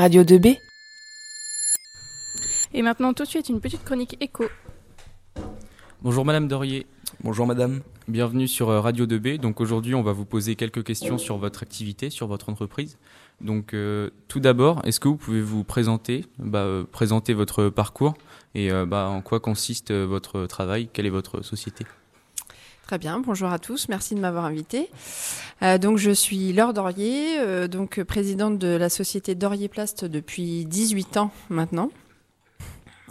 Radio 2B. Et maintenant, tout de suite, une petite chronique écho. Bonjour Madame Dorier. Bonjour Madame. Bienvenue sur euh, Radio 2B. Donc aujourd'hui, on va vous poser quelques questions sur votre activité, sur votre entreprise. Donc euh, tout d'abord, est-ce que vous pouvez vous présenter, bah, euh, présenter votre parcours et euh, bah, en quoi consiste votre travail? Quelle est votre société? Très bien, bonjour à tous, merci de m'avoir invité. Euh, donc je suis Laure Dorier, euh, donc présidente de la société Dorier Plast depuis 18 ans maintenant.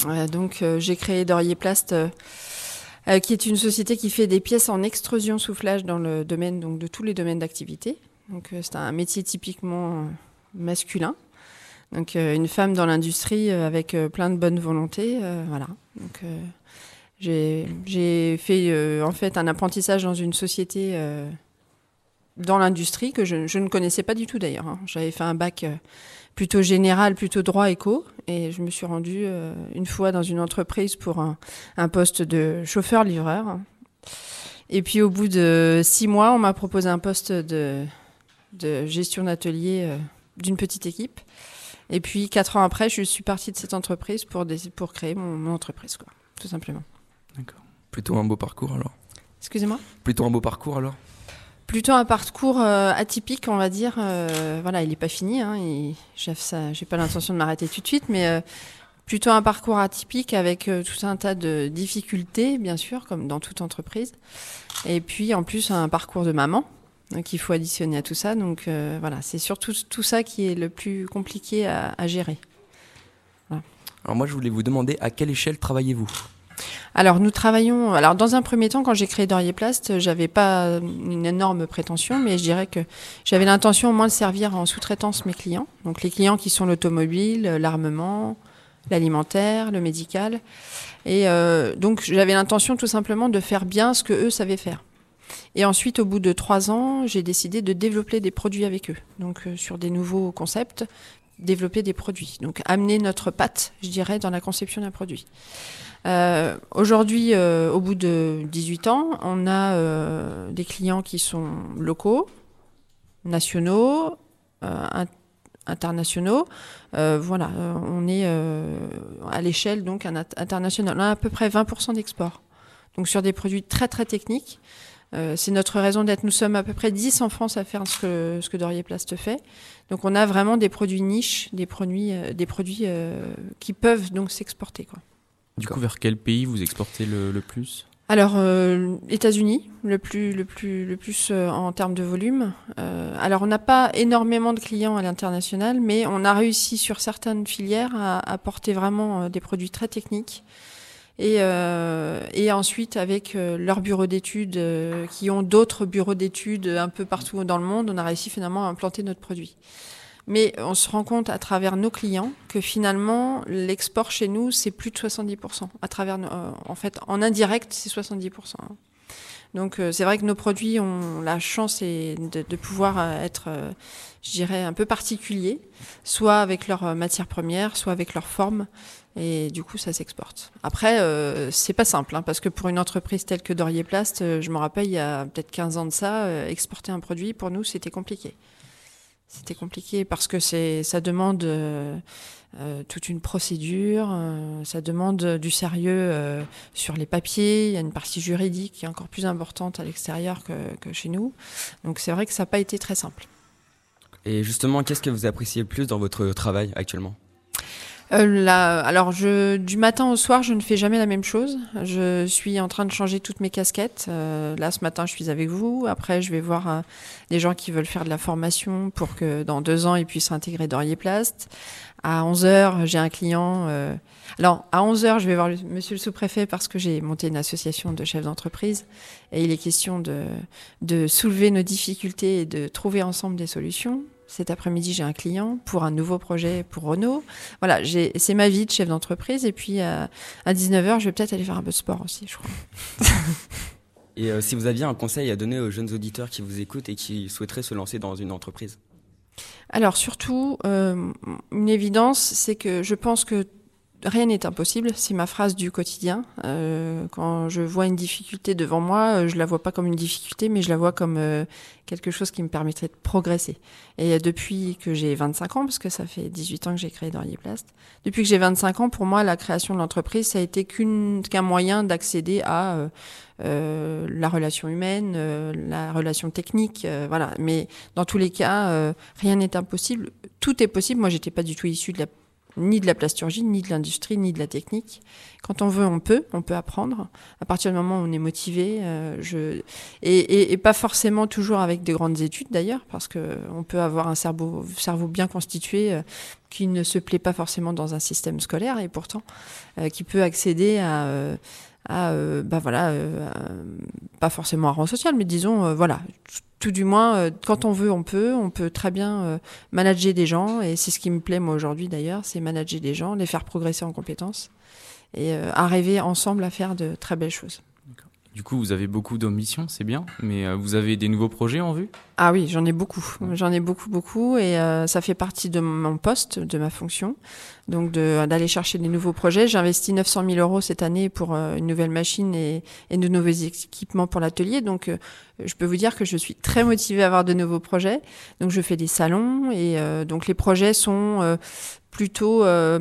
Euh, donc j'ai créé Dorier Plast qui est une société qui fait des pièces en extrusion soufflage dans le domaine donc de tous les domaines d'activité. Donc c'est un métier typiquement masculin. Donc une femme dans l'industrie avec plein de bonne volonté, voilà. J'ai fait euh, en fait un apprentissage dans une société euh, dans l'industrie que je, je ne connaissais pas du tout d'ailleurs. hein. J'avais fait un bac euh, plutôt général, plutôt droit éco, et je me suis rendue euh, une fois dans une entreprise pour un, un poste de chauffeur-livreur. Et puis au bout de six mois, on m'a proposé un poste de, de gestion d'atelier euh, d'une petite équipe. Et puis quatre ans après, je suis partie de cette entreprise pour, pour créer mon, mon entreprise, quoi, tout simplement. Plutôt un beau parcours alors. Excusez-moi Plutôt un beau parcours alors. Plutôt un parcours euh, atypique, on va dire. Euh, voilà, il n'est pas fini. Hein, et j'ai ça, j'ai pas l'intention de m'arrêter tout de suite, mais euh, plutôt un parcours atypique avec euh, tout un tas de difficultés, bien sûr, comme dans toute entreprise. Et puis en plus un parcours de maman euh, qu'il faut additionner à tout ça. Donc euh, voilà, c'est surtout tout ça qui est le plus compliqué à, à gérer. Alors moi je voulais vous demander à quelle échelle travaillez-vous? Alors nous travaillons. Alors dans un premier temps, quand j'ai créé Dorier Plast, j'avais pas une énorme prétention, mais je dirais que j'avais l'intention au moins de servir en sous-traitance mes clients. Donc les clients qui sont l'automobile, l'armement, l'alimentaire, le médical. Et euh, donc j'avais l'intention tout simplement de faire bien ce que eux savaient faire. Et ensuite, au bout de trois ans, j'ai décidé de développer des produits avec eux. Donc euh, sur des nouveaux concepts, développer des produits. Donc amener notre patte, je dirais, dans la conception d'un produit. Euh, Aujourd'hui, euh, au bout de 18 ans, on a euh, des clients qui sont locaux, nationaux, in- internationaux. Voilà, on est à l'échelle donc un int- international. On a à peu près 20% d'export. Donc sur des produits très très techniques. Euh, c'est notre raison d'être. Nous sommes à peu près 10 en France à faire ce que, ce que Dorier Plast fait. Donc on a vraiment des produits niches, des produits, euh, des produits euh, qui peuvent donc s'exporter. Quoi. Du coup, vers quel pays vous exportez le, le plus? Alors, euh, États-Unis, le plus, le plus, le plus euh, en termes de volume. Euh, alors, on n'a pas énormément de clients à l'international, mais on a réussi sur certaines filières à apporter vraiment euh, des produits très techniques. Et, euh, et ensuite, avec euh, leurs bureaux d'études, euh, qui ont d'autres bureaux d'études un peu partout dans le monde, on a réussi finalement à implanter notre produit. Mais on se rend compte à travers nos clients que finalement, l'export chez nous, c'est plus de 70%. À travers, euh, en fait, en indirect, c'est 70%. Donc, euh, c'est vrai que nos produits ont la chance et de, de pouvoir euh, être, euh, je dirais, un peu particuliers, soit avec leur matière première, soit avec leur forme. Et du coup, ça s'exporte. Après, euh, c'est pas simple, hein, parce que pour une entreprise telle que Dorier Plast, je me rappelle, il y a peut-être 15 ans de ça, exporter un produit, pour nous, c'était compliqué. C'était compliqué parce que ça demande euh, euh, toute une procédure, euh, ça demande du sérieux euh, sur les papiers, il y a une partie juridique qui est encore plus importante à l'extérieur que, que chez nous. Donc c'est vrai que ça n'a pas été très simple. Et justement, qu'est-ce que vous appréciez le plus dans votre travail actuellement? Euh, alors, je, du matin au soir, je ne fais jamais la même chose. Je suis en train de changer toutes mes casquettes. Euh, là, ce matin, je suis avec vous. Après, je vais voir euh, gens qui veulent faire de la formation pour que dans deux ans, ils puissent intégrer Dorier Plast. À 11 heures, j'ai un client. euh, Alors, à 11 heures, je vais voir monsieur le sous-préfet parce que j'ai monté une association de chefs d'entreprise et il est question de, de soulever nos difficultés et de trouver ensemble des solutions. Cet après-midi, j'ai un client pour un nouveau projet pour Renault. Voilà, c'est ma vie de chef d'entreprise. Et puis, euh, à 19h, je vais peut-être aller faire un peu de sport aussi, je crois. Et euh, si vous aviez un conseil à donner aux jeunes auditeurs qui vous écoutent et qui souhaiteraient se lancer dans une entreprise? Alors, surtout, euh, une évidence, c'est que je pense que rien n'est impossible. C'est ma phrase du quotidien. Euh, quand je vois une difficulté devant moi, euh, je la vois pas comme une difficulté, mais je la vois comme euh, quelque chose qui me permettrait de progresser. Et depuis que j'ai 25 ans, parce que ça fait 18 ans que j'ai créé Plast, depuis que j'ai 25 ans, pour moi, la création de l'entreprise, ça a été qu'un moyen d'accéder à euh, la relation humaine, la relation technique, voilà. Mais dans tous les cas, rien n'est impossible. Tout est possible. Moi, j'étais pas du tout issue de la ni de la plasturgie, ni de l'industrie, ni de la technique. Quand on veut, on peut, on peut apprendre. À partir du moment où on est motivé, euh, je... et, pas forcément toujours avec des grandes études d'ailleurs, parce que on peut avoir un cerveau, cerveau bien constitué euh, qui ne se plaît pas forcément dans un système scolaire et pourtant euh, qui peut accéder à à bah voilà pas forcément un rang social mais disons voilà tout du moins, euh, quand on veut, on peut. On peut très bien euh, manager des gens, et c'est ce qui me plaît moi aujourd'hui d'ailleurs, c'est manager des gens, les faire progresser en compétences, et euh, arriver ensemble à faire de très belles choses. Du coup, vous avez beaucoup d'ambitions, c'est bien, mais vous avez des nouveaux projets en vue? Ah oui, j'en ai beaucoup. J'en ai beaucoup, beaucoup, et ça fait partie de mon poste, de ma fonction. Donc d'aller chercher des nouveaux projets. J'ai investi 900 000 euros cette année pour une nouvelle machine et, de nouveaux équipements pour l'atelier. Donc je peux vous dire que je suis très motivée à avoir de nouveaux projets. Donc je fais des salons et euh, donc les projets sont euh, plutôt, euh,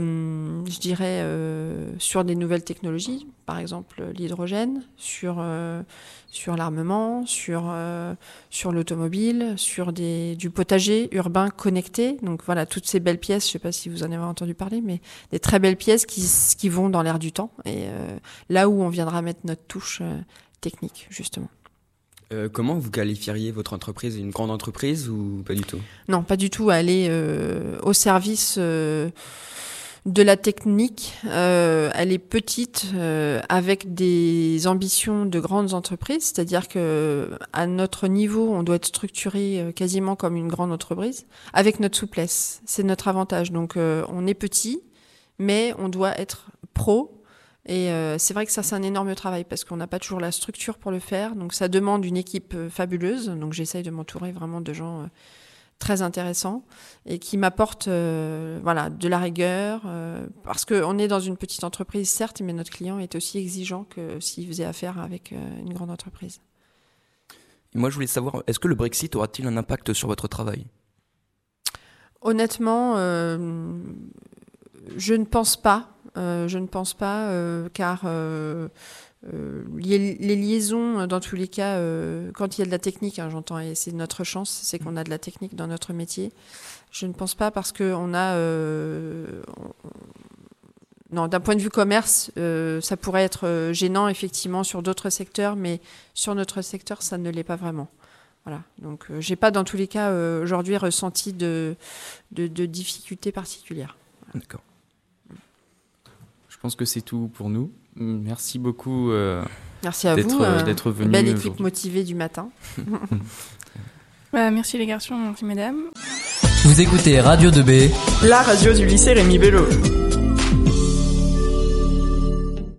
je dirais, sur des nouvelles technologies, par exemple l'hydrogène, sur sur l'armement, sur sur l'automobile, sur des du potager urbain connecté. Donc voilà, toutes ces belles pièces. Je ne sais pas si vous en avez entendu parler, mais des très belles pièces qui qui vont dans l'air du temps et là où on viendra mettre notre touche technique justement. Euh, comment vous qualifieriez votre entreprise? Une grande entreprise ou pas du tout? Non, pas du tout. Elle est euh, au service euh, de la technique. elle est petite avec des ambitions de grandes entreprises, c'est-à-dire que à notre niveau, on doit être structuré quasiment comme une grande entreprise, avec notre souplesse. C'est notre avantage. Donc, on est petit, mais on doit être pro et euh, c'est vrai que ça, c'est un énorme travail parce qu'on n'a pas toujours la structure pour le faire. Donc ça demande une équipe euh, fabuleuse. Donc j'essaye de m'entourer vraiment de gens euh, très intéressants et qui m'apportent voilà, de la rigueur. parce qu'on est dans une petite entreprise, certes, mais notre client est aussi exigeant que s'il faisait affaire avec une grande entreprise. moi, je voulais savoir, est-ce que le Brexit aura-t-il un impact sur votre travail? Honnêtement, je ne pense pas. Euh, je ne pense pas, euh, car euh, les, liaisons, dans tous les cas, quand il y a de la technique, hein, j'entends, et c'est notre chance, c'est qu'on a de la technique dans notre métier. Je ne pense pas parce qu'on a... non, d'un point de vue commerce, ça pourrait être gênant effectivement sur d'autres secteurs, mais sur notre secteur, ça ne l'est pas vraiment. Voilà. Donc, j'ai pas dans tous les cas aujourd'hui ressenti de, de difficultés particulières. D'accord. Je pense que c'est tout pour nous. Merci beaucoup. Euh, merci à vous euh, d'être venu. Belle équipe motivée du matin. Bah, merci les garçons, merci mesdames. Vous écoutez Radio 2B, la radio du lycée Rémi Bello.